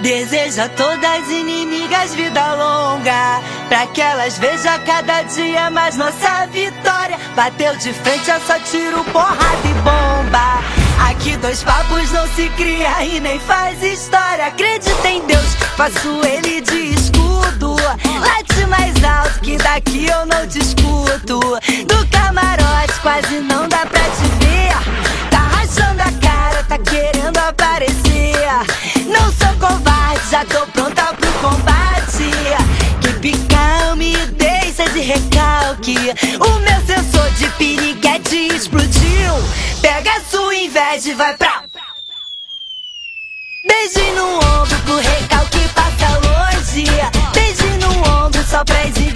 Deseja todas as inimigas vida longa, pra que elas vejam cada dia mais nossa vitória. Bateu de frente, é só tiro, porrada e bomba. Aqui dois papos não se cria e nem faz história. Acredita em Deus, faço ele de escudo. Late mais alto que daqui eu não te escuto. Do camarote quase não dá pra te inveja e vai pra. Beijo no ombro pro recalque passa longe. Beijo no ombro só pra as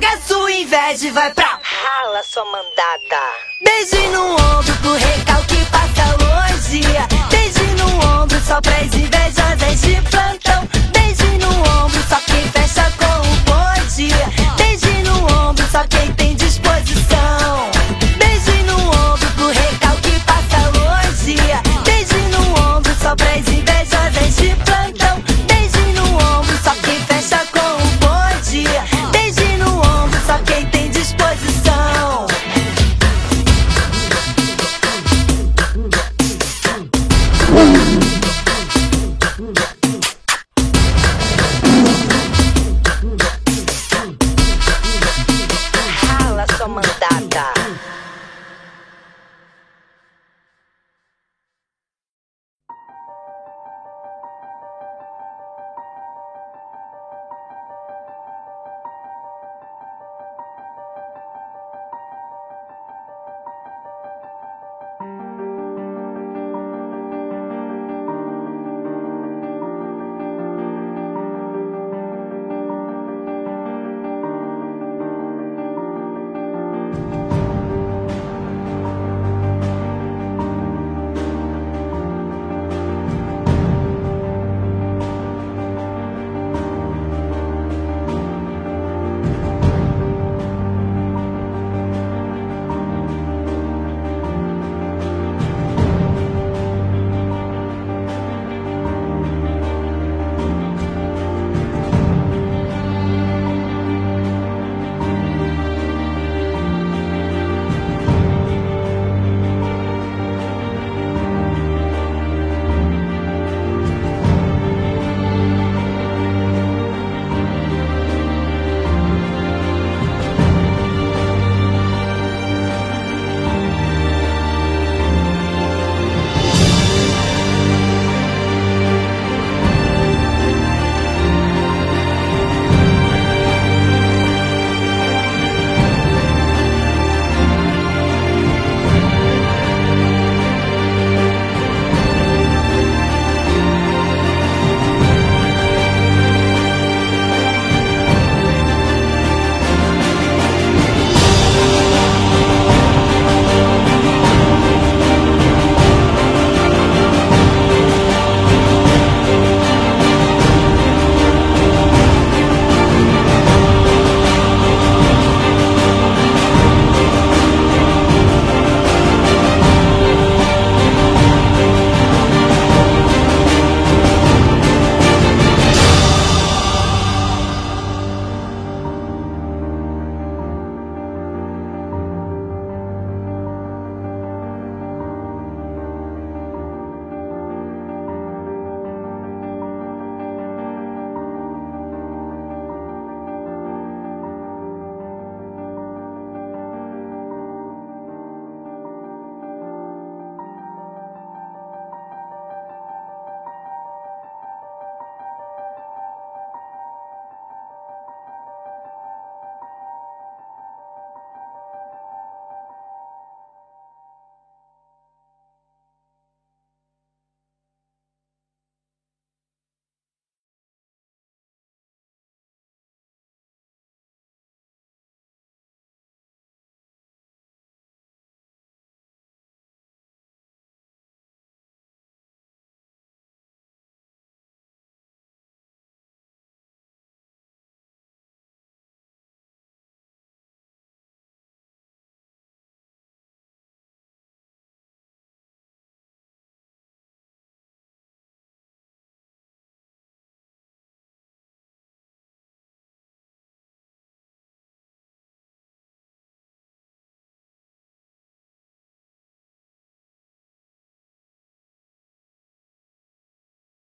Pega a sua inveja e vai pra Rala sua mandada. Beijo no